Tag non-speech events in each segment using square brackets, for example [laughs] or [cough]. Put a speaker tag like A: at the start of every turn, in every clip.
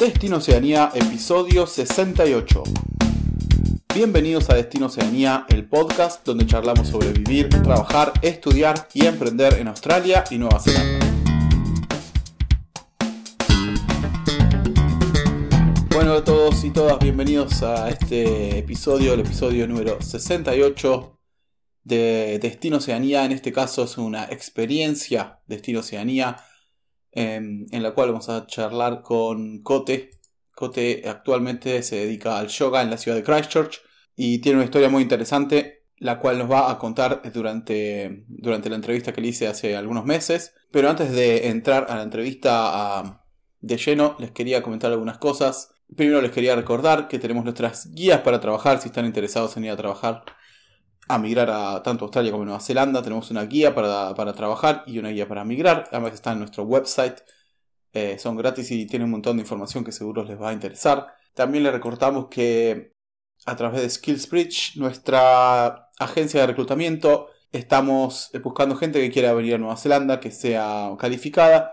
A: Destino Oceanía, episodio 68. Bienvenidos a Destino Oceanía, el podcast donde charlamos sobre vivir, trabajar, estudiar y emprender en Australia y Nueva Zelanda. Bueno a todos y todas, bienvenidos a este episodio, el episodio número 68 de Destino Oceanía. En este caso es una experiencia Destino Oceanía en, la cual vamos a charlar con Cote. Cote actualmente se dedica al yoga en la ciudad de Christchurch y tiene una historia muy interesante, la cual nos va a contar durante, durante la entrevista que le hice hace algunos meses. Pero antes de entrar a la entrevista de lleno, les quería comentar algunas cosas. Primero les quería recordar que tenemos nuestras guías para trabajar si están interesados en ir a trabajar a migrar a tanto Australia como Nueva Zelanda. Tenemos una guía para, trabajar y una guía para migrar. Ambas están en nuestro website. Eh, son gratis y tienen un montón de información que seguro les va a interesar. También les recordamos que a través de SkillsBridge, nuestra agencia de reclutamiento, estamos buscando gente que quiera venir a Nueva Zelanda, que sea calificada,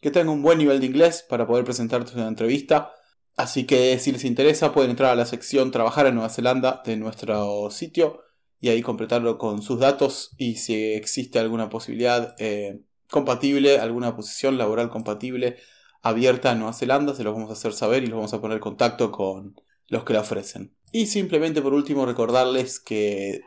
A: que tenga un buen nivel de inglés para poder presentarse en una entrevista. Así que si les interesa pueden entrar a la sección Trabajar en Nueva Zelanda de nuestro sitio y ahí completarlo con sus datos y si existe alguna posibilidad eh, compatible, alguna posición laboral compatible abierta en Nueva Zelanda, se los vamos a hacer saber y los vamos a poner en contacto con los que la ofrecen. Y simplemente por último recordarles que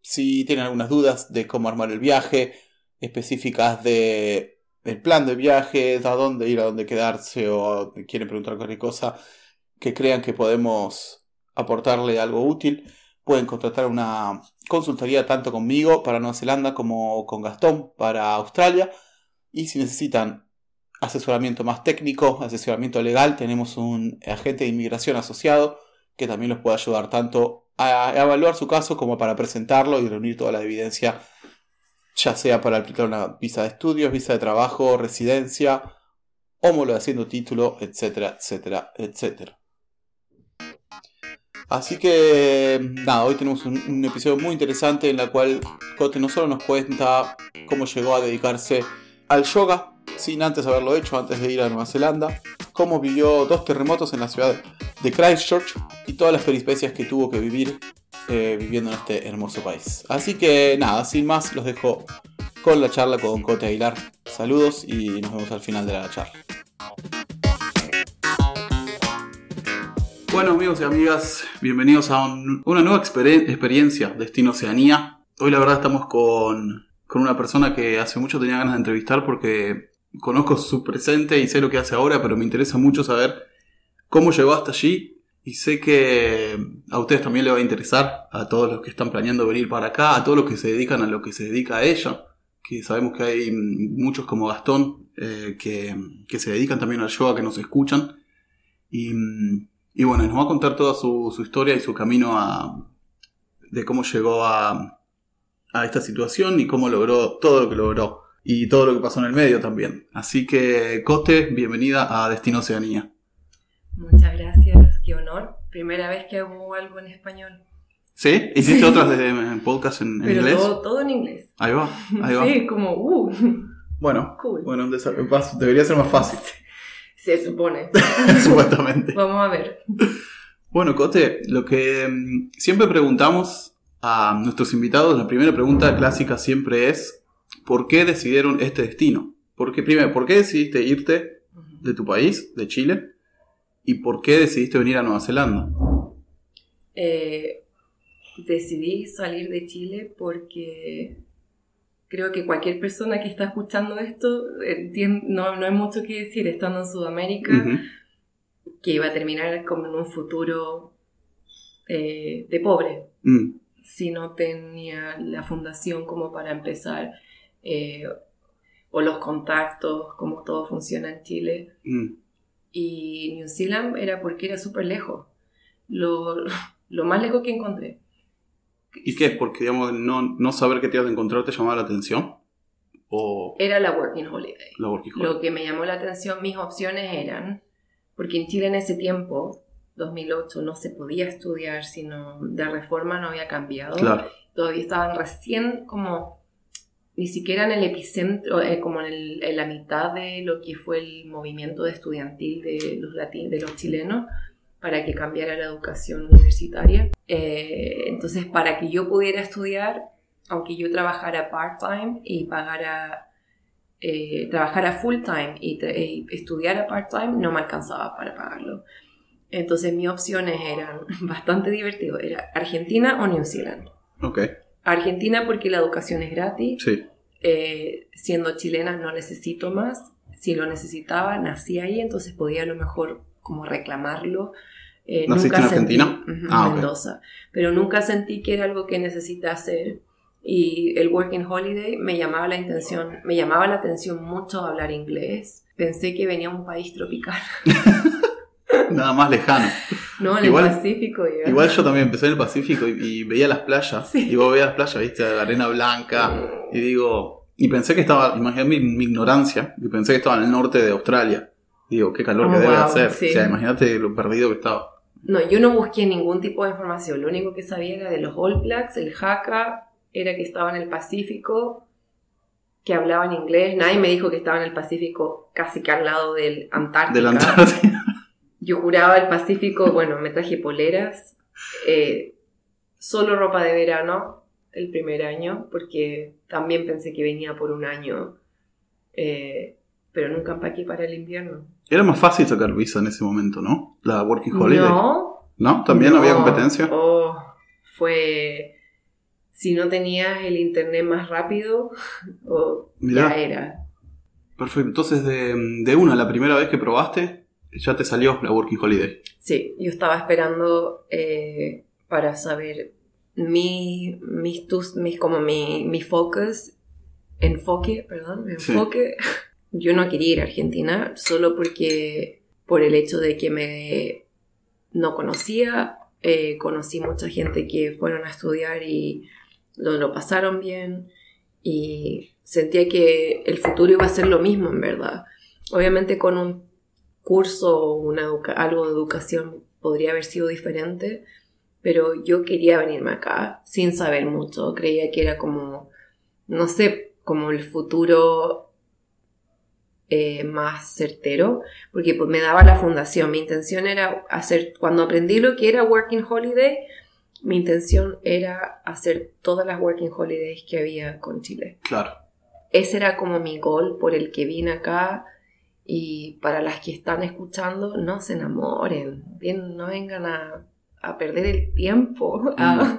A: si tienen algunas dudas de cómo armar el viaje, específicas de el plan de viaje, a dónde ir, a dónde quedarse o quieren preguntar cualquier cosa que crean que podemos aportarle algo útil, pueden contratar una consultoría tanto conmigo para Nueva Zelanda como con Gastón para Australia. Y si necesitan asesoramiento más técnico, asesoramiento legal, tenemos un agente de inmigración asociado que también los puede ayudar tanto a evaluar su caso como para presentarlo y reunir toda la evidencia, ya sea para aplicar una visa de estudios, visa de trabajo, residencia, homologación título, etcétera, etcétera, etcétera. Así que nada, hoy tenemos un, episodio muy interesante en la cual Cote no solo nos cuenta cómo llegó a dedicarse al yoga, sin antes haberlo hecho, antes de ir a Nueva Zelanda, cómo vivió dos terremotos en la ciudad de Christchurch y todas las peripecias que tuvo que vivir eh, viviendo en este hermoso país. Así que nada, sin más, los dejo con la charla con Cote Aguilar. Saludos y nos vemos al final de la charla. Bueno amigos y amigas, bienvenidos a una nueva experiencia Destino Oceanía. Hoy la verdad estamos con, una persona que hace mucho tenía ganas de entrevistar porque conozco su presente y sé lo que hace ahora, pero me interesa mucho saber cómo llegó hasta allí y sé que a ustedes también le va a interesar, a todos los que están planeando venir para acá, a todos los que se dedican a lo que se dedica a ella, que sabemos que hay muchos como Gastón eh, que, que se dedican también al yoga, que nos escuchan. Y y bueno, nos va a contar toda su, historia y su camino a, de cómo llegó a, a esta situación y cómo logró todo lo que logró. Y todo lo que pasó en el medio también. Así que, Cote, bienvenida a Destino Oceanía.
B: Muchas gracias, qué honor. Primera vez que hago algo en español.
A: ¿Sí? ¿Hiciste otras de, podcast en,
B: Pero
A: inglés?
B: Todo, todo en inglés.
A: Ahí va, ahí [laughs] va.
B: Sí, como, uh.
A: Bueno, bueno debería ser más fácil.
B: Se supone. [laughs]
A: Supuestamente.
B: Vamos a ver.
A: Bueno, Cote, lo que mm, siempre preguntamos a nuestros invitados, la primera pregunta clásica siempre es, ¿por qué decidieron este destino? Porque, primero, ¿por qué decidiste irte de tu país, de Chile? ¿Y por qué decidiste venir a Nueva Zelanda?
B: Eh, decidí salir de Chile porque creo que cualquier persona que está escuchando esto no, no hay mucho que decir estando en Sudamérica, que iba a terminar como en un futuro eh, de pobre, mm. si no tenía la fundación como para empezar, eh, o los contactos, como todo funciona en Chile. Mm. Y New Zealand era porque era súper lejos, lo, [laughs] lo más lejos que encontré.
A: ¿Y qué? Porque, digamos, no, no saber qué te ibas a encontrar te llamaba la atención. O...
B: Era la Working Holiday.
A: La working holiday.
B: Lo que me llamó la atención, mis opciones eran, porque en Chile en ese tiempo, 2008, no se podía estudiar, sino de reforma no había cambiado.
A: Claro.
B: Todavía estaban recién como ni siquiera en el epicentro, eh, como en, el- en la mitad de lo que fue el movimiento estudiantil de los, lati- de los chilenos para que cambiara la educación universitaria. Eh, entonces, para que yo pudiera estudiar, aunque yo trabajara part-time y pagara, eh, trabajara full-time y, y estudiara part-time, no me alcanzaba para pagarlo. Entonces, mis opciones eran [laughs] bastante divertidas. Era Argentina o New Zealand.
A: Ok,
B: Argentina porque la educación es gratis.
A: sí.
B: Eh, siendo chilena no necesito más. Si lo necesitaba, nací ahí, entonces podía a lo mejor como reclamarlo. Eh,
A: ¿Naciste en
B: sentí-
A: Argentina?
B: Ujú,
A: Ah,
B: en
A: ok.
B: Mendoza. Pero nunca sentí que era algo que necesitaba hacer. Y el Working Holiday me llamaba la atención, me llamaba la atención mucho hablar inglés. Pensé que venía un país tropical, [laughs]
A: Nada más lejano.
B: no en
A: Igual-
B: el Pacífico. iba.
A: Igual yo también empecé en el Pacífico y, y veía las playas.
B: Sí.
A: Y vos veías las playas, viste, la arena blanca. Y digo, y pensé que estaba, imagínate mi, mi ignorancia, y pensé que estaba en el norte de Australia. Digo, qué calor
B: Oh,
A: que debe
B: wow,
A: hacer.
B: sí.
A: O sea, imagínate lo perdido que estaba.
B: No, yo no busqué ningún tipo de información. Lo único que sabía era de los All Blacks, el Haka, era que estaba en el Pacífico, que hablaban inglés. Nadie me dijo que estaba en el Pacífico casi que al lado del
A: Antártida. [laughs]
B: Yo juraba el Pacífico, bueno, me traje poleras, eh, solo ropa de verano el primer año, porque también pensé que venía por un año, eh, pero nunca empaqué para el invierno.
A: Era más fácil sacar visa en ese momento, ¿no? La Working Holiday. ¿No?
B: No,
A: ¿También
B: No.
A: había competencia?
B: Oh, fue. Si no tenías el internet más rápido, [laughs] oh, ya era.
A: Perfecto. Entonces, de, de una, la primera vez que probaste, ya te salió la Working Holiday.
B: Sí, yo estaba esperando eh, para saber mi, mis, tus, mis, como mi, mi focus, enfoque, perdón, mi
A: Sí. [laughs]
B: Yo no quería ir a Argentina solo porque, por el hecho de que me no conocía, eh, conocí mucha gente que fueron a estudiar y lo, lo pasaron bien y sentía que el futuro iba a ser lo mismo en verdad. Obviamente con un curso o una algo de educación podría haber sido diferente, pero yo quería venirme acá sin saber mucho. Creía que era como, no sé, como el futuro eh, más certero, porque pues, me daba la fundación. Mi intención era hacer, cuando aprendí lo que era Working Holiday, mi intención era hacer todas las Working Holidays que había con Chile
A: Claro.
B: ese era como mi gol por el que vine acá y para las que están escuchando no se enamoren bien no vengan a, a perder el tiempo [laughs] Ah,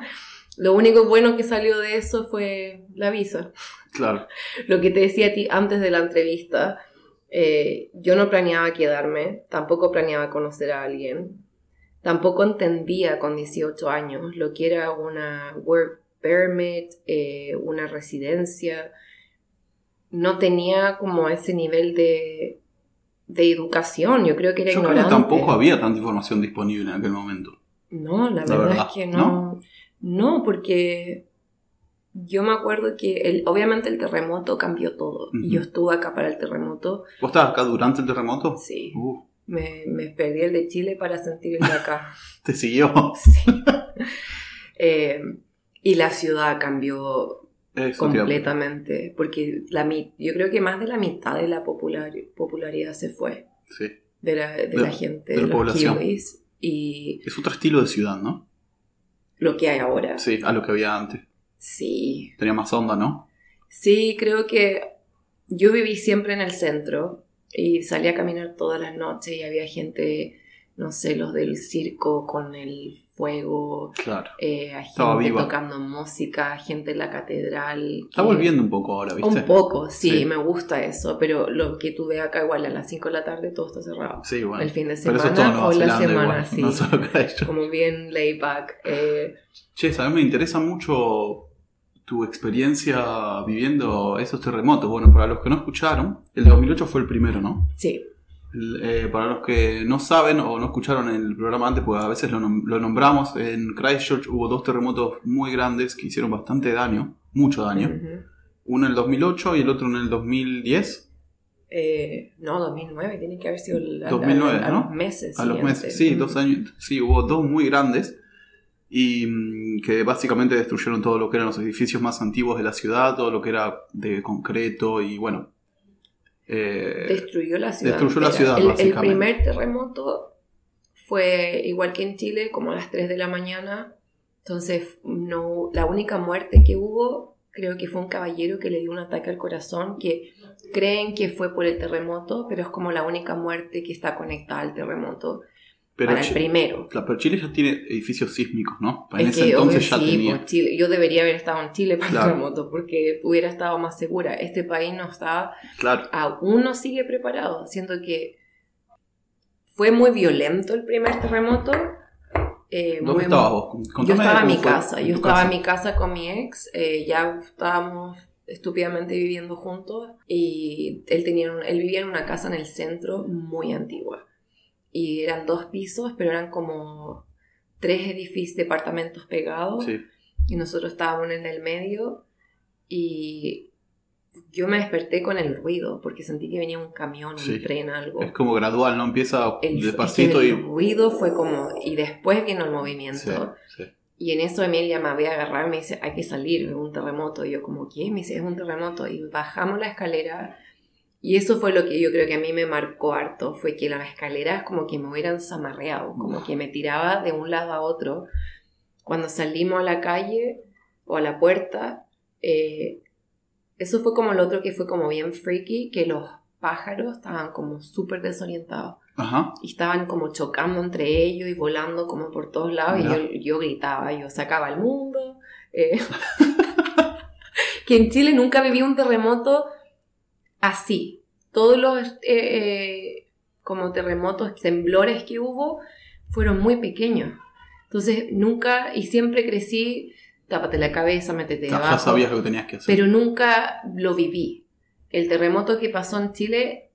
B: lo único bueno que salió de eso fue la visa
A: Claro. [laughs]
B: lo que te decía a ti antes de la entrevista eh, yo no planeaba quedarme tampoco planeaba conocer a alguien tampoco entendía con 18 años lo que era una work permit eh, una residencia no tenía como ese nivel de, de educación. Yo creo que era
A: Yo creo que tampoco había tanta información disponible en aquel momento.
B: No, la,
A: La
B: verdad,
A: verdad,
B: es que no. No, porque yo me acuerdo que el, obviamente el terremoto cambió todo. Y yo estuve acá para el terremoto.
A: ¿Vos estabas acá durante el terremoto?
B: Sí.
A: Uh,
B: Me, me perdí el de Chile para sentir el de acá. [laughs]
A: te siguió.
B: Sí. Eh, y la ciudad cambió
A: Eso
B: completamente. Porque la, yo creo que más de la mitad de la popular, popularidad se fue.
A: Sí.
B: de la, de
A: De-
B: la gente,
A: de la
B: los
A: población.
B: kiwis y
A: Es otro estilo de ciudad, ¿no?
B: lo que hay ahora.
A: Sí, a lo que había antes.
B: Sí,
A: Tenía más onda, ¿no?
B: sí, creo que yo viví siempre en el centro y salía a caminar todas las noches y había gente, no sé, los del circo con el fuego,
A: Claro.
B: eh, a
A: Estaba
B: gente
A: viva.
B: tocando música, gente en la catedral.
A: Está
B: que-
A: volviendo un poco ahora, ¿viste?
B: Un poco, sí,
A: Sí.
B: me gusta eso, pero lo que tú ves acá igual a las 5 de la tarde todo está cerrado.
A: Sí, bueno.
B: el fin de semana
A: es
B: o la semana,
A: igual, [laughs]
B: sí.
A: no solo Christchurch.
B: Como bien laid back. eh,
A: Che, a mí me interesa mucho tu experiencia viviendo esos terremotos. Bueno, para los que no escucharon, el de 2008 fue el primero, ¿no?
B: sí,
A: eh, para los que no saben o no escucharon el programa antes, pues a veces lo, nom- lo nombramos, en Christchurch hubo dos terremotos muy grandes que hicieron bastante daño, mucho daño. Uno en el 2008 y el otro en el 2010.
B: Eh, no, 2009, tiene que haber sido el- a,
A: 2009,
B: a- a
A: ¿no?
B: los meses.
A: A los meses, sí, dos años. Sí, hubo dos muy grandes. Y mm, que básicamente destruyeron todo lo que eran los edificios más antiguos de la ciudad, todo lo que era de concreto y bueno.
B: eh, destruyó la ciudad.
A: destruyó la ciudad,
B: El- el,
A: básicamente.
B: primer terremoto fue igual que en Chile, como a las 3 de la mañana. Entonces, no, la única muerte que hubo, creo que fue un caballero que le dio un ataque al corazón, que creen que fue por el terremoto, pero es como la única muerte que está conectada al terremoto.
A: Pero,
B: para el primero.
A: pero Chile ya tiene edificios sísmos, ¿no? En
B: Es
A: ese
B: que,
A: entonces
B: obvio,
A: ya
B: sí,
A: tenía.
B: pues, Chile- yo debería haber estado en Chile para
A: Claro.
B: el terremoto, porque hubiera estado más segura. Este país no estaba
A: Claro.
B: aún no sigue preparado. Siento que fue muy violento el primer terremoto. eh,
A: ¿Dónde
B: muy-
A: estabas vos?
B: Yo
A: Contame
B: estaba en mi casa.
A: en
B: Yo estaba
A: casa.
B: en mi casa con mi ex. eh, ya estábamos estúpidamente viviendo juntos. Y él, tenía un- él vivía en una casa en el centro muy antigua. Y eran dos pisos, pero eran como tres edificios, departamentos pegados
A: Sí.
B: y nosotros estábamos en el medio y yo me desperté con el ruido porque sentí que venía un camión,
A: Sí.
B: un tren, algo.
A: Es como gradual, ¿no? Empieza
B: El,
A: despacito
B: es que
A: y.
B: el ruido fue como y después vino el movimiento
A: Sí, sí.
B: y en eso Emil ya me había agarrado y me dice hay que salir, es un terremoto y yo como ¿qué? Me dice es un terremoto y bajamos la escalera y eso fue lo que yo creo que a mí me marcó harto fue que las escaleras como que me hubieran zamarreado como que me tiraba de un lado a otro cuando salimos a la calle o a la puerta eh, eso fue como lo otro que fue como bien freaky que los pájaros estaban como súper desorientados
A: Ajá.
B: y estaban como chocando entre ellos y volando como por todos lados
A: Mira.
B: y yo, yo gritaba, yo sacaba al mundo. eh. [laughs] que en Chile nunca viví un terremoto así. Todos los eh, eh, como terremotos, temblores que hubo fueron muy pequeños. Entonces nunca y siempre crecí, tápate la cabeza, métete
A: Ya, ya sabías lo que tenías que hacer.
B: pero nunca lo viví. El terremoto que pasó en Chile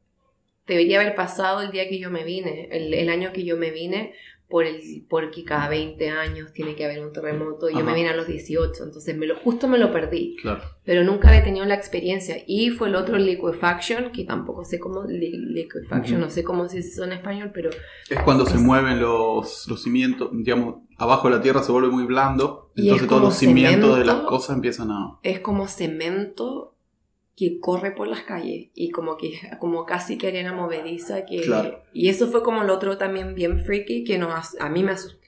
B: debería haber pasado el día que yo me vine, el, el año que yo me vine, por el, porque cada 20 años tiene que haber un terremoto. y Yo me vine a los 18, entonces me lo, justo me lo perdí.
A: Claro.
B: Pero nunca había tenido la experiencia. Y fue el otro liquefaction, que tampoco sé cómo, li- liquefaction,
A: Ujú.
B: no sé cómo se dice en español, pero
A: Es cuando se
B: Es-
A: mueven los, los cimientos, digamos, abajo de la tierra se vuelve muy blando, entonces
B: es
A: todos los cimientos de las
B: cemento.
A: cosas empiezan a...
B: es como cemento que corre por las calles y como que como casi que arena movediza que
A: Claro.
B: y eso fue como el otro también bien freaky que nos, a mí me asustó,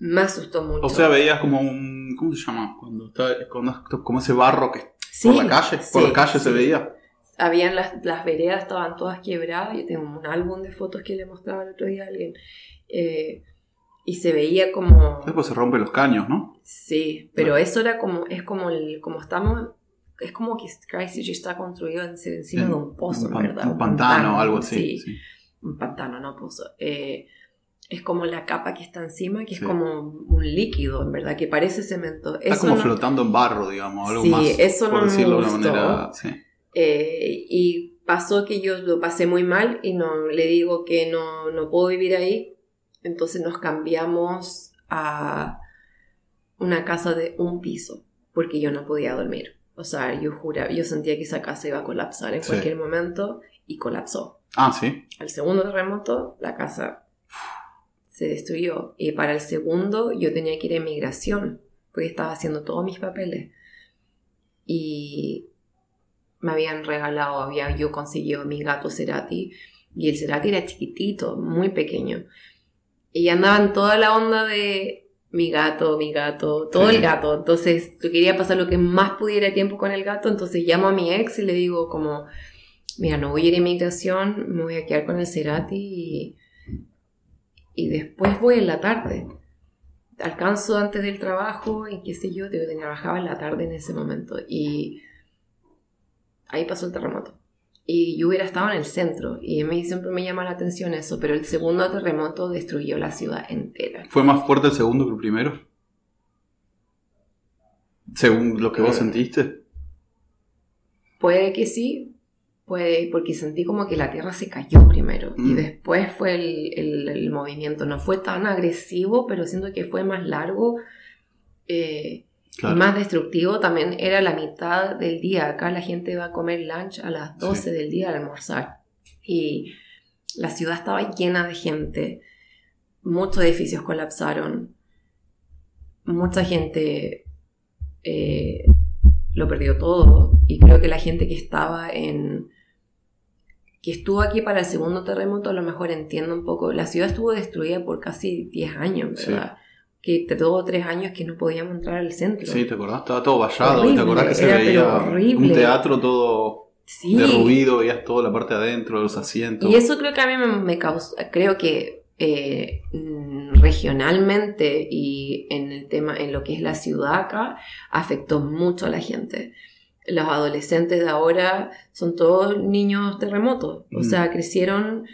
B: me asustó mucho
A: O sea, veías como un... ¿Cómo se llama? Cuando está... Cuando, como ese barro que
B: Sí,
A: por la calle, por la calle se veía.
B: habían las, las veredas estaban todas quebradas yo tengo un álbum de fotos que le mostraba el otro día a alguien eh, y se veía como
A: Después se rompen los caños, ¿no?
B: sí pero eso era como es como el como estamos es como que Christchurch está construido en- encima
A: En
B: de un pozo
A: un,
B: ¿verdad?
A: un pantano o algo así.
B: sí.
A: sí.
B: un pantano, no pozo. Eh, es como la capa que está encima, que
A: Sí.
B: es como un líquido, en verdad, que parece cemento.
A: Está
B: Eso
A: como
B: no-
A: flotando en barro, digamos, algo
B: Sí,
A: más,
B: eso
A: por
B: no me
A: decirlo de una
B: gustó.
A: manera... Sí.
B: eh, y pasó que yo lo pasé muy mal y no le digo que no, no puedo vivir ahí. Entonces nos cambiamos a una casa de un piso, porque yo no podía dormir. O sea, yo juraba, yo sentía que esa casa iba a colapsar en
A: Sí.
B: cualquier momento y colapsó.
A: Ah, sí.
B: Al segundo terremoto, la casa se destruyó. Y para el segundo, yo tenía que ir a inmigración, porque estaba haciendo todos mis papeles. Y me habían regalado, había yo conseguido mi gato Cerati, y el Cerati era chiquitito, muy pequeño. Y andaban toda la onda de mi gato, mi gato, todo el gato. Entonces, yo quería pasar lo que más pudiera tiempo con el gato, entonces llamo a mi ex y le digo como, mira, no voy a ir a inmigración, me voy a quedar con el Cerati y, y después voy en la tarde. Alcanzo antes del trabajo y qué sé yo, yo trabajaba en la tarde en ese momento y ahí pasó el terremoto. Y yo hubiera estado en el centro y a mí siempre me llama la atención eso, pero el segundo terremoto destruyó la ciudad entera.
A: ¿Fue más fuerte el segundo que el primero? Según lo que vos
B: Eh,
A: sentiste.
B: Puede que sí, puede, porque sentí como que la tierra se cayó primero y
A: Mm.
B: después fue el, el- el movimiento. No fue tan agresivo, pero siento que fue más largo eh,
A: Claro.
B: y más destructivo. También era la mitad del día. Acá la gente va a comer lunch a las 12 del día al almorzar y la ciudad estaba llena de gente. Muchos edificios colapsaron. mucha gente eh, lo perdió todo y creo que la gente que estaba en que estuvo aquí para el segundo terremoto a lo mejor entiendo un poco la ciudad estuvo destruida por casi 10 años verdad que te tuvo tres años que no podíamos entrar al centro
A: sí te acordás estaba todo vallado te acordás que se veía un teatro todo sí. derruido veías toda la parte de adentro de los asientos
B: y eso creo que a mí me, me causó creo que eh, regionalmente y en el tema, en lo que es la ciudad acá, afectó mucho a la gente. Los adolescentes de ahora son todos niños terremotos, o mm. sea, crecieron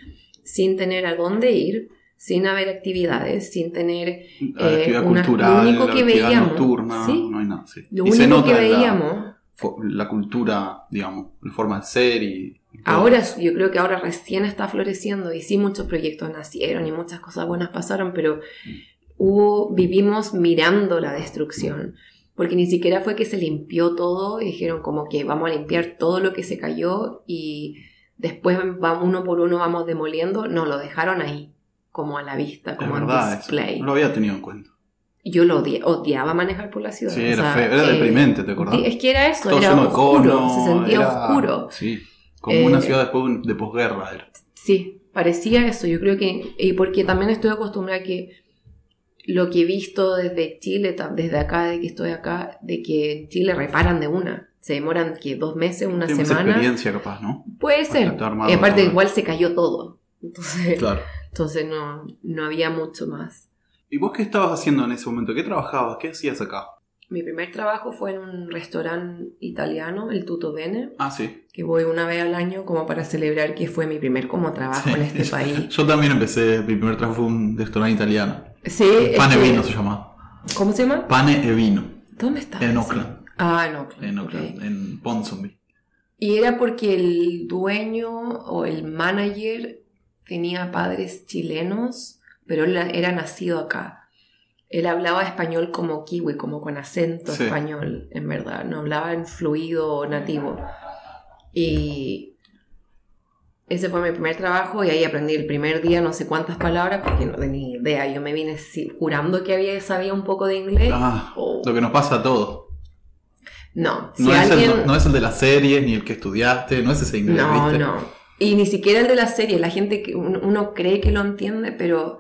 B: sin tener a dónde ir, sin haber actividades, sin tener
A: eh, una, cultural, lo único que veíamos, nocturna, no hay nada,
B: Lo único que veíamos,
A: la, cultura, digamos, la forma de ser y
B: Ahora, yo creo que ahora recién está floreciendo y sí muchos proyectos nacieron y muchas cosas buenas pasaron, pero hubo, vivimos mirando la destrucción, porque ni siquiera fue que se limpió todo y dijeron como que vamos a limpiar todo lo que se cayó y después vamos, uno por uno vamos demoliendo, no, lo dejaron ahí, como a la vista, como en display.
A: No lo había tenido en cuenta.
B: Yo lo odiaba manejar por la ciudad.
A: Sí, era, feo, era deprimente, ¿te acordás?
B: Es que era eso, era oscuro, se sentía oscuro.
A: Sí. Como una eh, ciudad después de posguerra.
B: Sí, parecía eso. Yo creo que. Y porque también estoy acostumbrada a que lo que he visto desde Chile, desde acá, de que estoy acá, de que en Chile reparan de una. Se demoran que dos meses, una sí, semana.
A: experiencia capaz, ¿no?
B: Puede ser. Y aparte, igual se cayó todo. Entonces, claro. Entonces no, no había mucho más.
A: ¿Y vos qué estabas haciendo en ese momento? ¿Qué trabajabas? ¿Qué hacías acá?
B: Mi primer trabajo fue en un restaurante italiano, el Tutto Bene.
A: Ah, sí.
B: Que voy una vez al año como para celebrar que fue mi primer como trabajo en este [laughs] país.
A: Yo también empecé, mi primer trabajo fue un restaurante italiano.
B: Sí.
A: Pane e Vino se llama.
B: ¿Cómo se llama?
A: Pane e Vino.
B: ¿Dónde está?
A: En Oakland.
B: Ah, en Oakland.
A: En Oakland, en Ponsonby.
B: Y era porque el dueño o el manager tenía padres chilenos, pero él era nacido acá él hablaba español como kiwi, como con acento español, en verdad, no hablaba en fluido nativo. Y ese fue mi primer trabajo y ahí aprendí el primer día no sé cuántas palabras porque no tenía idea. Yo me vine jurando que había, sabía un poco de inglés.
A: Ah, Lo que nos pasa a todos.
B: No,
A: no, es el, no, es el, de la serie ni el que estudiaste, no es ese inglés.
B: No, no. Y ni siquiera el de la serie. La gente que uno cree que lo entiende, pero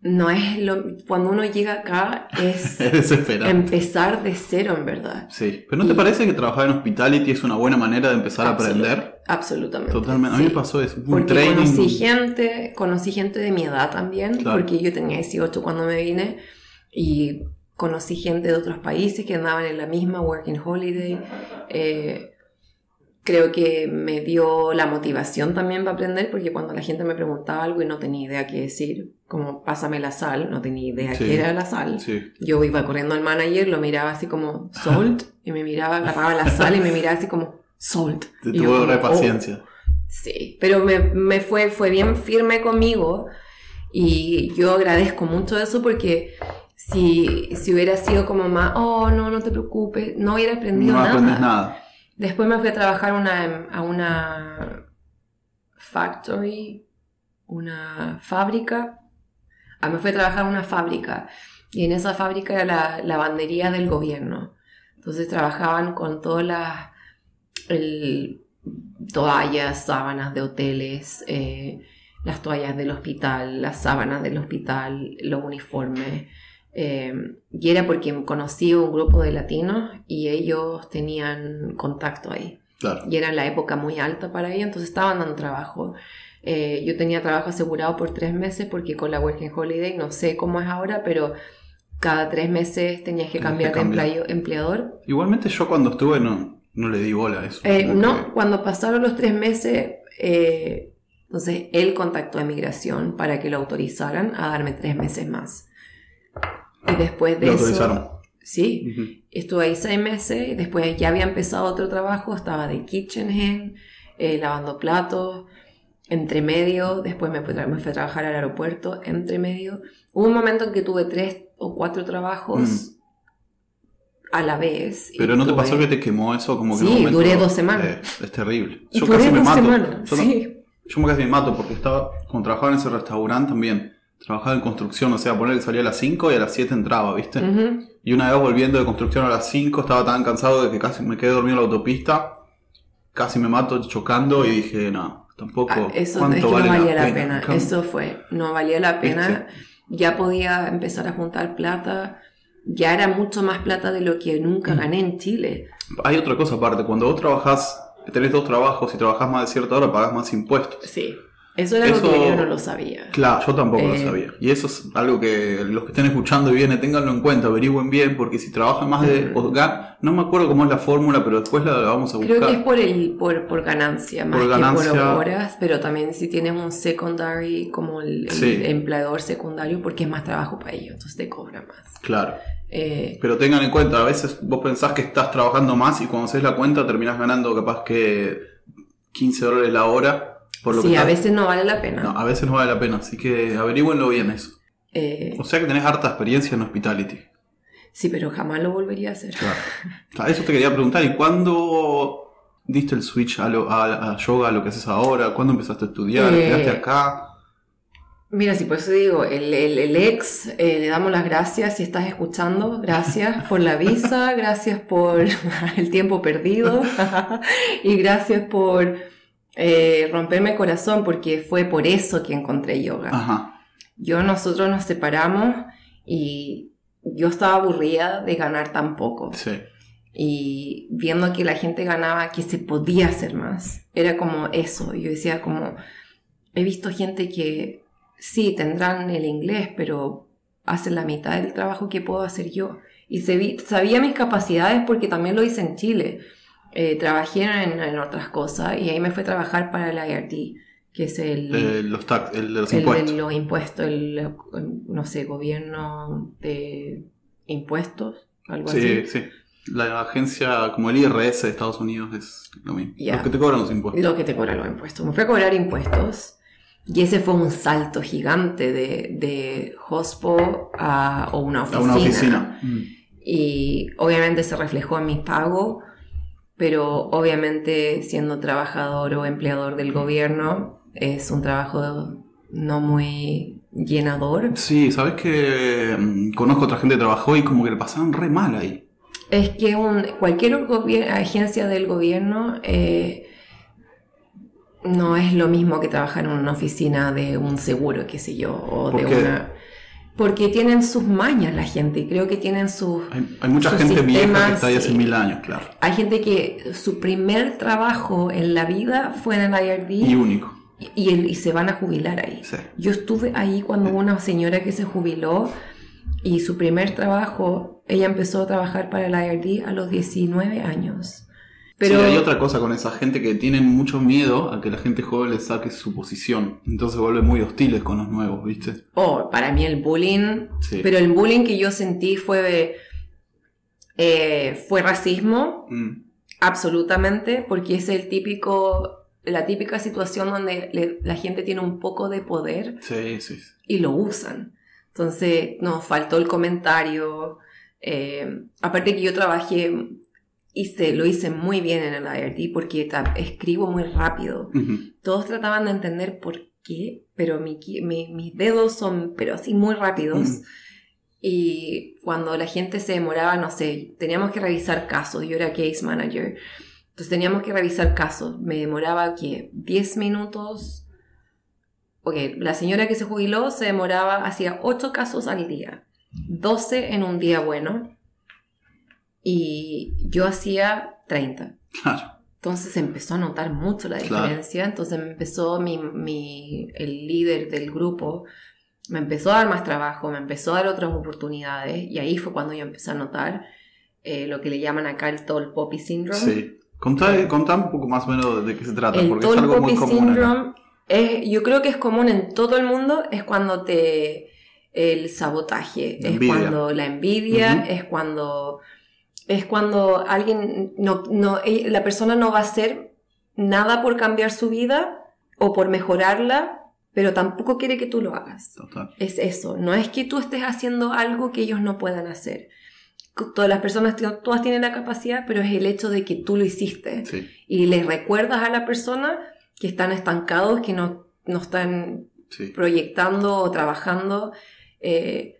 B: no es lo cuando uno llega acá es, [laughs] empezar de cero en verdad.
A: Sí, pero ¿no te parece que trabajar en hospitality es una buena manera de empezar a aprender?
B: Absolutamente.
A: Totalmente. A mí me pasó eso.
B: Un porque conocí gente, conocí gente de mi edad también, porque yo tenía 18 cuando me vine y conocí gente de otros países que andaban en la misma working holiday. Eh, creo que me dio la motivación también para aprender, porque cuando la gente me preguntaba algo y no tenía idea qué decir, como pásame la sal, no tenía idea qué era la sal, yo iba corriendo al manager, lo miraba así como salt, [laughs] y me miraba, agarraba la sal y me miraba así como salt.
A: Te tuvo de paciencia.
B: Oh". Sí, pero me, me, fue, fue bien firme conmigo y yo agradezco mucho eso porque si, si hubiera sido como más, oh, no, no te preocupes, no hubiera aprendido
A: no
B: nada.
A: aprendes nada.
B: Después me fui a trabajar a una factory, una fábrica. Ah, me fui a trabajar en una fábrica y en esa fábrica era la lavandería del gobierno. Entonces trabajaban con todas las toallas, sábanas de hoteles, eh, las toallas del hospital, las sábanas del hospital, los uniformes. Eh, y era porque conocí un grupo de latinos y ellos tenían contacto ahí. Y era la época muy alta para ellos, entonces estaban dando trabajo. Eh, yo tenía trabajo asegurado por tres meses porque con la Working Holiday, no sé cómo es ahora, pero cada tres meses tenías que cambiar, de empleador.
A: Igualmente yo cuando estuve no, no le di bola a eso.
B: Eh, no, cuando pasaron los tres meses, entonces él contactó a migración para que lo autorizaran a darme tres meses más. Y después de eso... Sí, estuve ahí seis meses, después ya había empezado otro trabajo, estaba de kitchen hand, eh, lavando platos, entre medio, después me me fui, a trabajar al aeropuerto, entre medio. Hubo un momento en que tuve tres o cuatro trabajos mm. a la vez.
A: Pero ¿no te pasó que te quemó eso? Como que
B: sí, duré dos semanas.
A: es terrible.
B: Yo casi me mato. Semanas, sí.
A: yo me casi me mato porque estaba, como trabajaba en ese restaurante también trabajaba en construcción, o sea, poner que salía a las 5 y a las 7 entraba, ¿viste? Y una vez volviendo de construcción a las 5 estaba tan cansado de que casi me quedé dormido en la autopista, casi me mato chocando y dije, no, tampoco.
B: Ah, eso
A: ¿cuánto
B: es que
A: vale
B: no valía la pena. Eso fue, no valía la pena. Ya podía empezar a juntar plata. Ya era mucho más plata de lo que nunca
A: Mm.
B: gané en Chile.
A: Hay otra cosa aparte, cuando vos trabajás, tenés dos trabajos y trabajás más de cierta hora, pagás más impuestos.
B: Sí. Eso era
A: Eso-
B: lo que yo no lo sabía.
A: Claro, yo tampoco lo
B: Eh.
A: sabía. Y eso es algo que los que estén escuchando y vienen, tenganlo en cuenta, averigüen bien, porque si trabajan más de... O gan- no me acuerdo cómo es la fórmula, pero después la, vamos a buscar.
B: Creo que es por el por, por ganancia, más
A: Por
B: que
A: ganancia.
B: por horas, pero también si tienes un secondary como el, empleador secundario, porque es más trabajo para ellos, entonces te cobra más.
A: Claro.
B: Eh,
A: Pero tengan en cuenta, a veces vos pensás que estás trabajando más y cuando haces la cuenta terminás ganando capaz que 15 dólares la hora. Por lo
B: sí,
A: que
B: a veces no vale la pena.
A: No, a veces no vale la pena, así que averigüenlo bien eso.
B: Eh,
A: O sea que tenés harta experiencia en hospitality.
B: sí, pero jamás lo volvería a hacer.
A: Claro. Claro, Eso te quería preguntar, ¿y cuándo diste el switch a, lo- a- a yoga, a lo que haces ahora? ¿Cuándo empezaste a estudiar?
B: Eh,
A: ¿Quedaste acá?
B: Mira, si por eso digo, el, el- el ex, eh, le damos las gracias si estás escuchando, gracias por la visa, gracias por [laughs] el tiempo perdido [laughs] y gracias por eh, romperme el corazón porque fue por eso que encontré yoga.
A: Ajá.
B: Yo, nosotros nos separamos y yo estaba aburrida de ganar tan poco
A: Sí.
B: y viendo que la gente ganaba, que se podía hacer más. Era como eso. Yo decía como, he visto gente que sí, tendrán el inglés, pero hacen la mitad del trabajo que puedo hacer yo. Y se vi- sabía mis capacidades porque también lo hice en Chile. Eh, trabajé en, en otras cosas y ahí me fui a trabajar para el IRT, que es el,
A: Eh, los tax, el de los
B: el
A: impuestos.
B: de los impuestos, el, el, no sé, gobierno de impuestos, algo así.
A: Sí, sí. La agencia como el IRS de Estados Unidos es lo mismo.
B: Ya.
A: Los que te cobran los impuestos.
B: Lo que te cobran los impuestos. Me fui a cobrar impuestos y ese fue un salto gigante de, de hospo a una
A: A
B: oficina.
A: una oficina. Mm.
B: Y obviamente se reflejó en mi pago, pero obviamente siendo trabajador o empleador del gobierno es un trabajo no muy llenador.
A: Sí, sabes que mm, conozco otra gente que trabajó y como que le pasaban re mal ahí.
B: Es que un- cualquier agencia del gobierno eh, no es lo mismo que trabajar en una oficina de un seguro, qué sé yo, o
A: ¿Por
B: de
A: qué?
B: una... Porque tienen sus mañas la gente, y creo que tienen sus...
A: Hay, hay mucha
B: Sus
A: gente vieja que
B: sistemas,
A: está ahí hace
B: sí.
A: mil años, claro.
B: Hay gente que su primer trabajo en la vida fue en el IRD
A: Y único.
B: y, el- y se van a jubilar ahí.
A: Sí.
B: Yo estuve ahí cuando hubo una señora que se jubiló y su primer trabajo, ella empezó a trabajar para el IRD a los 19 años. Pero
A: Sí, hay otra cosa con esa gente que tienen mucho miedo a que la gente joven les saque su posición. Entonces se vuelven muy hostiles con los nuevos, ¿viste?
B: oh, para mí el bullying,
A: Sí.
B: pero el bullying que yo sentí fue, eh, fue racismo,
A: Mm,
B: absolutamente, porque es el típico, la típica situación donde le- la gente tiene un poco de poder
A: sí, sí.
B: y lo usan. Entonces, nos faltó el comentario. eh, aparte que yo trabajé, hice, lo hice muy bien en el IRT porque escribo muy rápido.
A: Ujú.
B: Todos trataban de entender por qué, pero mi, mi- mis dedos son, pero así muy rápidos.
A: Ujú.
B: Y cuando la gente se demoraba, no sé, teníamos que revisar casos. Yo era case manager. Entonces teníamos que revisar casos. Me demoraba, ¿qué? 10 minutos. Ok, la señora que se jubiló se demoraba, hacía 8 casos al día. 12 en un día bueno. Y yo hacía 30.
A: Claro.
B: Entonces empezó a notar mucho la
A: Claro.
B: diferencia. Entonces me empezó mi, mi- el líder del grupo, me empezó a dar más trabajo, me empezó a dar otras oportunidades. Y ahí fue cuando yo empecé a notar eh, lo que le llaman acá el Tall Poppy Syndrome.
A: Sí. Contá, contá un poco más o menos de qué se trata,
B: El
A: porque es
B: Tall
A: algo muy
B: Poppy
A: común. acá.
B: Syndrome es, yo creo que es común en todo el mundo, es cuando te el sabotaje,
A: La
B: es
A: envidia.
B: cuando la envidia,
A: Ujú.
B: es cuando es cuando alguien no, no eh, la persona no va a hacer nada por cambiar su vida o por mejorarla, pero tampoco quiere que tú lo hagas.
A: Total.
B: Es eso, no es que tú estés haciendo algo que ellos no puedan hacer. Todas las personas, todas tienen la capacidad, pero es el hecho de que tú lo hiciste
A: Sí.
B: y les recuerdas a la persona que están estancados, que no, no están
A: Sí.
B: proyectando o trabajando. eh,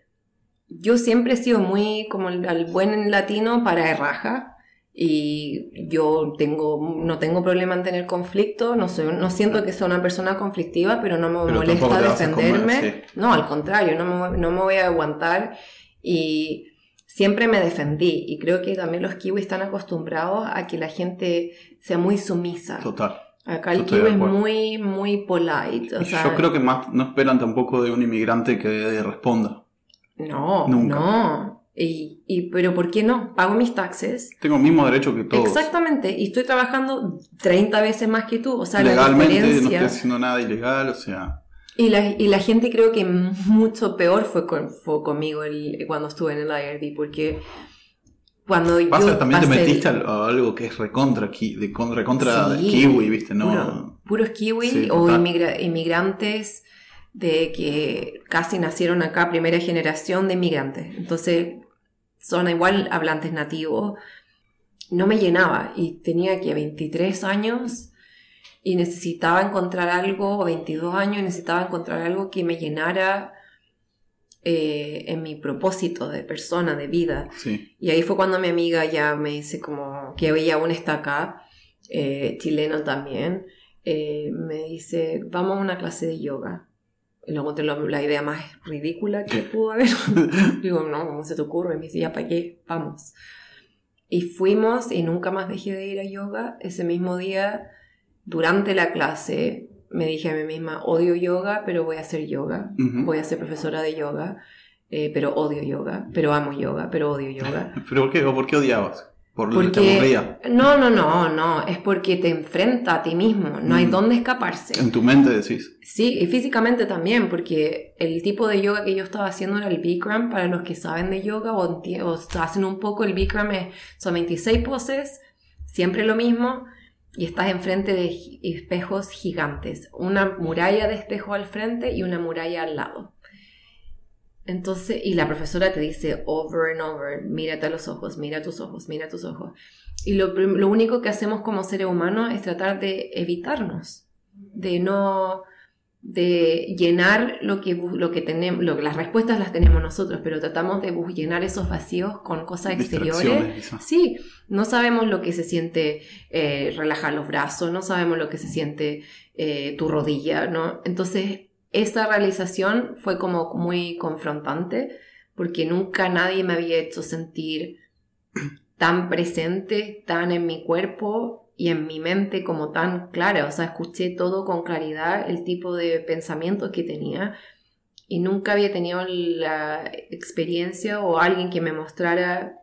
B: yo siempre he sido muy como el, al buen latino para raja y yo tengo, no tengo problema en tener conflicto, no, soy, no siento que sea una persona conflictiva, pero no me
A: Pero
B: molesta
A: a comer,
B: defenderme. No, al contrario, no me, no me voy a aguantar y siempre me defendí y creo que también los kiwis están acostumbrados a que la gente sea muy sumisa.
A: Total.
B: Acá el kiwi es muy, muy polite. O sea,
A: Yo creo que más no esperan tampoco de un inmigrante que responda.
B: No,
A: Nunca.
B: no. Y, y, pero ¿por qué no? Pago mis taxes.
A: Tengo el mismo derecho que todos.
B: Exactamente. Y estoy trabajando 30 veces más que tú. O sea, la
A: Legalmente no
B: diferencia.
A: estoy haciendo nada ilegal, o sea.
B: Y la, y la gente creo que mucho peor fue, con- fue conmigo el- cuando estuve en el IRD. Porque cuando
A: Pasa,
B: yo
A: también te metiste a, a algo que es recontra, ki- de con- recontra
B: Sí,
A: kiwi, ¿viste? No,
B: puro- puros kiwi
A: Sí,
B: o inmigra- inmigrantes de que casi nacieron acá, primera generación de inmigrantes. Entonces, son igual hablantes nativos. No me llenaba y tenía que 23 años y necesitaba encontrar algo, o 22 años, necesitaba encontrar algo que me llenara eh, en mi propósito de persona, de vida.
A: sí.
B: Y ahí fue cuando mi amiga ya me dice como que ella aún está acá, eh, chileno también, eh, me dice, vamos a una clase de yoga. Luego encontré lo- la idea más ridícula que pudo haber. [laughs] Digo, no, ¿cómo se te ocurre? Me dice, ya, ¿para qué? Vamos. Y fuimos y nunca más dejé de ir a yoga. Ese mismo día, durante la clase, me dije a mí misma, odio yoga, pero voy a hacer yoga.
A: Ujú.
B: Voy a ser profesora de yoga, eh, pero odio yoga. Pero amo yoga, pero odio yoga. [laughs]
A: ¿Pero por qué? ¿O por qué odiabas? ¿Por te
B: Porque...
A: aburría?
B: No, no, no, no. Es porque te enfrenta a ti mismo. No hay
A: Mm.
B: dónde escaparse.
A: En tu mente decís.
B: Sí, y físicamente también, porque el tipo de yoga que yo estaba haciendo era el Bikram, para los que saben de yoga o, o hacen un poco, el Bikram es, son 26 poses, siempre lo mismo, y estás enfrente de espejos gigantes, una muralla de espejo al frente y una muralla al lado. Entonces, y la profesora te dice over and over, mírate a los ojos, mira tus ojos, mira tus ojos. Y lo, lo único que hacemos como seres humanos es tratar de evitarnos, de no, de llenar lo que, lo que tenemos, lo, las respuestas las tenemos nosotros, pero tratamos de llenar esos vacíos con cosas exteriores. Sí, no sabemos lo que se siente eh, relajar los brazos, no sabemos lo que se siente eh, tu rodilla, ¿no? Entonces, esa realización fue como muy confrontante porque nunca nadie me había hecho sentir tan presente, tan en mi cuerpo y en mi mente como tan clara. O sea, escuché todo con claridad, el tipo de pensamientos que tenía y nunca había tenido la experiencia o alguien que me mostrara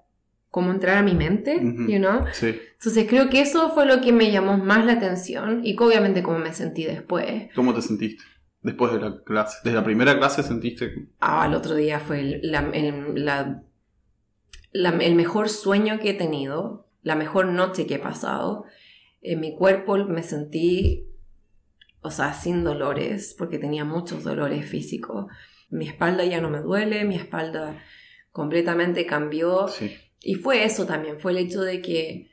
B: cómo entrar a mi mente,
A: Ujú.
B: you know?
A: Sí.
B: Entonces creo que eso fue lo que me llamó más la atención y obviamente cómo me sentí después.
A: ¿Cómo te sentiste? Después de la clase. Desde la primera clase sentiste.
B: Ah, el otro día fue el, la- el- la- la- el mejor sueño que he tenido, la mejor noche que he pasado. En mi cuerpo me sentí, o sea, sin dolores, porque tenía muchos dolores físicos. Mi espalda ya no me duele, mi espalda completamente cambió.
A: Sí.
B: Y fue eso también, fue el hecho de que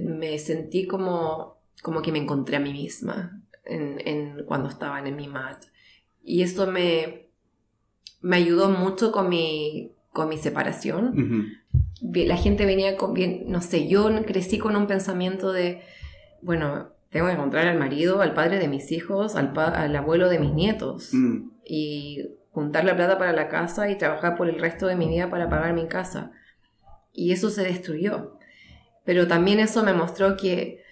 B: me sentí como, como que me encontré a mí misma en, en- cuando estaba en mi mat. Y esto me, me ayudó mucho con mi, con mi separación. La gente venía con, bien, no sé, yo crecí con un pensamiento de, bueno, tengo que encontrar al marido, al padre de mis hijos, al, al abuelo de mis nietos
A: Mm.
B: y juntar la plata para la casa y trabajar por el resto de mi vida para pagar mi casa. Y eso se destruyó. Pero también eso me mostró que,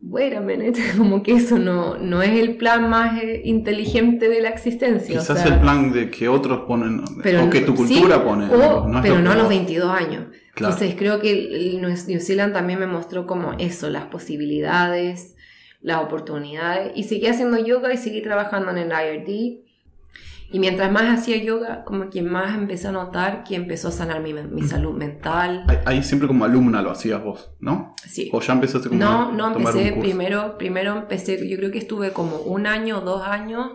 B: minute, [laughs] como que eso no, no es el plan más eh, inteligente de la existencia. o
A: Quizás
B: sea,
A: el plan de que otros ponen.
B: pero
A: o que tu
B: sí,
A: cultura pone.
B: o-
A: no
B: pero no a los
A: vos-
B: 22 años.
A: Claro.
B: Entonces creo que New Zealand también me mostró como eso, las posibilidades, las oportunidades. Y seguí haciendo yoga y seguí trabajando en el IRD. Y mientras más hacía yoga, como que más empecé a notar que empezó a sanar mi, mi salud mental.
A: Ahí- Ahí siempre como alumna lo hacías vos, ¿no?
B: Sí.
A: O ya empezaste como
B: No,
A: a
B: no
A: tomar un
B: empecé
A: curso.
B: primero, primero empecé, yo creo que estuve como un año dos años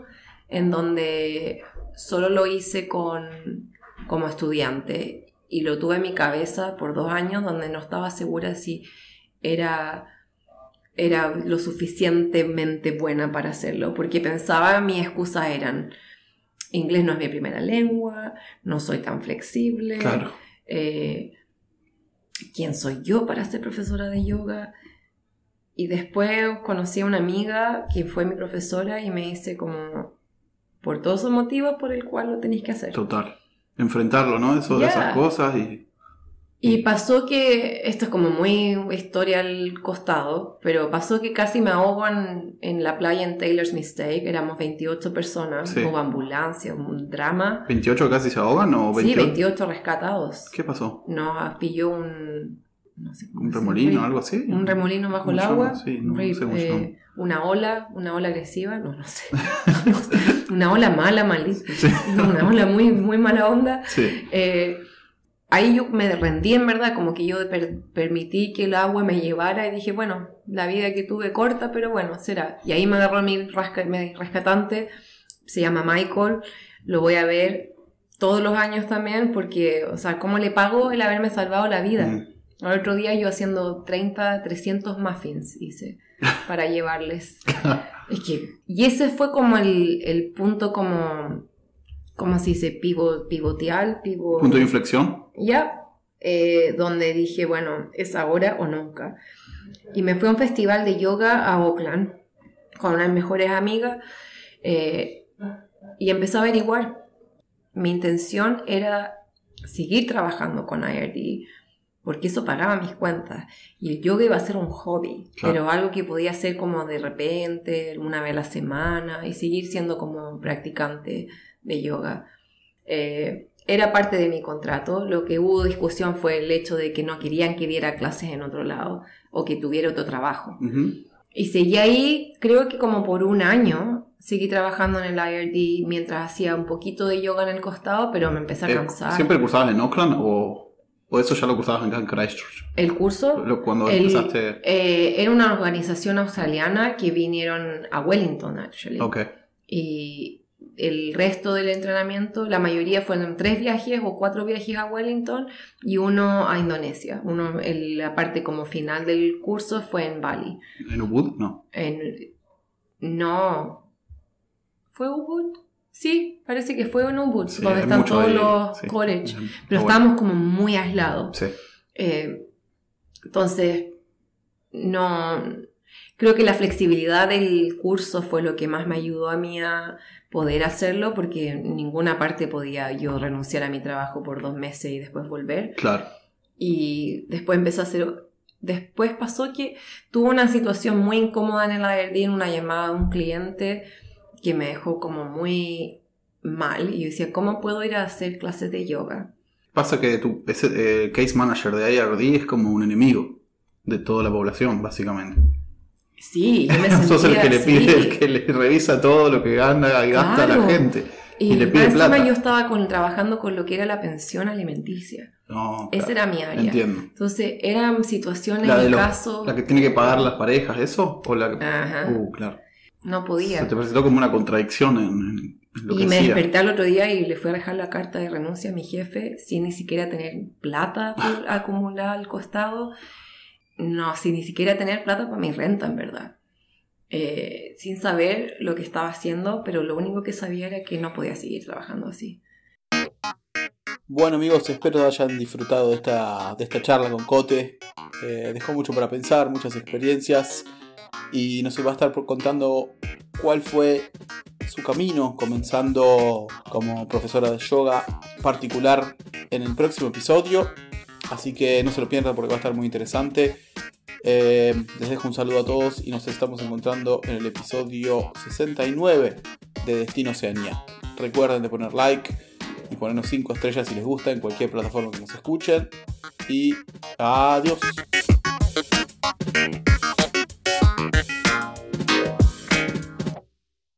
B: en donde solo lo hice con como estudiante y lo tuve en mi cabeza por dos años donde no estaba segura si era era lo suficientemente buena para hacerlo, porque pensaba mis excusas eran, inglés no es mi primera lengua, no soy tan flexible,
A: Claro.
B: eh, ¿quién soy yo para ser profesora de yoga? Y después conocí a una amiga que fue mi profesora y me dice como, por todos esos motivos por el cual lo tenéis que hacer.
A: Total. Enfrentarlo, ¿no? Eso de
B: Ya.
A: esas cosas y.
B: Y pasó que, esto es como muy historia al costado, pero pasó que casi me ahogo en, en la playa en Taylor's Mistake, éramos 28 personas,
A: Sí.
B: hubo ambulancia, un drama.
A: ¿28 casi se ahogan o 28?
B: Sí, 28 rescatados.
A: ¿Qué pasó?
B: Nos pilló un... no sé
A: ¿Un remolino algo así?
B: Un remolino bajo
A: ¿Cómo
B: el agua.
A: Sí, no,
B: un
A: no sé
B: eh. Una ola, una ola agresiva, no, no sé. [laughs] una ola mala, malísima.
A: Sí.
B: Una ola muy, muy mala onda.
A: Sí.
B: Eh, ahí yo me rendí en verdad, como que yo per- permití que el agua me llevara y dije, bueno, la vida que tuve corta, pero bueno, será. Y ahí me agarró mi, rasca- mi rescatante, se llama Michael, lo voy a ver todos los años también, porque, o sea, ¿cómo le pago el haberme salvado la vida?
A: Mm.
B: El otro día yo haciendo 30, 300 muffins hice [laughs] para llevarles. [laughs] Es que, y ese fue como el, el punto como, como se dice, pivo, pivoteal, pivo...
A: Punto de inflexión.
B: Ya, eh, donde dije, bueno, es ahora o nunca. Y me fui a un festival de yoga a Oakland con unas mejores amigas eh, y empecé a averiguar. Mi intención era seguir trabajando con IRD porque eso pagaba mis cuentas y el yoga iba a ser un hobby,
A: Claro.
B: pero algo que podía hacer como de repente, una vez a la semana y seguir siendo como practicante de yoga. Eh, era parte de mi contrato. Lo que hubo discusión fue el hecho de que no querían que diera clases en otro lado o que tuviera otro trabajo.
A: Ujú.
B: Y seguí ahí, creo que como por un año, seguí trabajando en el IRD mientras hacía un poquito de yoga en el costado, pero me empecé a
A: Eh,
B: cansar.
A: ¿Siempre cursabas en Oakland o, o eso ya lo cursabas en Christchurch?
B: El curso
A: Lo- Cuando
B: el-
A: empezaste.
B: eh, era una organización australiana que vinieron a Wellington, actually.
A: Ok.
B: Y el resto del entrenamiento, la mayoría fueron tres viajes o cuatro viajes a Wellington y uno a Indonesia. Uno, el- la parte como final del curso fue en Bali.
A: ¿En Ubud? No.
B: En, no. ¿Fue Ubud? Sí, parece que fue en Ubud,
A: Sí,
B: donde están todos
A: ahí,
B: los
A: sí.
B: college. Pero
A: bueno.
B: estábamos como muy aislados.
A: Sí.
B: Eh, entonces, no. Creo que la flexibilidad del curso fue lo que más me ayudó a mí a poder hacerlo, porque en ninguna parte podía yo renunciar a mi trabajo por dos meses y después volver.
A: Claro.
B: Y después empezó a hacer. Después pasó que tuve una situación muy incómoda en el en una llamada de un cliente que me dejó como muy mal. Y yo decía, ¿cómo puedo ir a hacer clases de yoga?
A: Pasa que tu ese, eh, case manager de IRD es como un enemigo de toda la población, básicamente.
B: Sí, yo me sentía [laughs]
A: Sos el que le pide, el que le revisa todo lo que gana y gasta
B: Claro.
A: la gente.
B: Y,
A: y le pide
B: encima
A: plata.
B: yo estaba con, trabajando con lo que era la pensión alimenticia.
A: No,
B: Esa
A: claro,
B: era mi área.
A: Entiendo.
B: Entonces eran situaciones,
A: La de los-
B: caso,
A: ¿La que tiene que pagar las parejas, eso? ¿O la que.?
B: Ajá.
A: Uh, claro.
B: No
A: Se
B: podía.
A: te presentó como una contradicción en, en lo
B: Y
A: que
B: me
A: hacía.
B: desperté al otro día y le fui a dejar la carta de renuncia a mi jefe sin ni siquiera tener plata por [laughs] acumulada al costado. No, sin ni siquiera tener plata para mi renta, en verdad. Eh, sin saber lo que estaba haciendo, pero lo único que sabía era que no podía seguir trabajando así.
A: Bueno amigos, espero hayan disfrutado de esta, de esta charla con Cote. Eh, dejó mucho para pensar, muchas experiencias y nos va a estar contando cuál fue su camino comenzando como profesora de yoga particular en el próximo episodio. Así que no se lo pierdan porque va a estar muy interesante. Eh, les dejo un saludo a todos y nos estamos encontrando en el episodio 69 de Destino Oceanía. Recuerden de poner like y ponernos 5 estrellas si les gusta en cualquier plataforma que nos escuchen. Y adiós.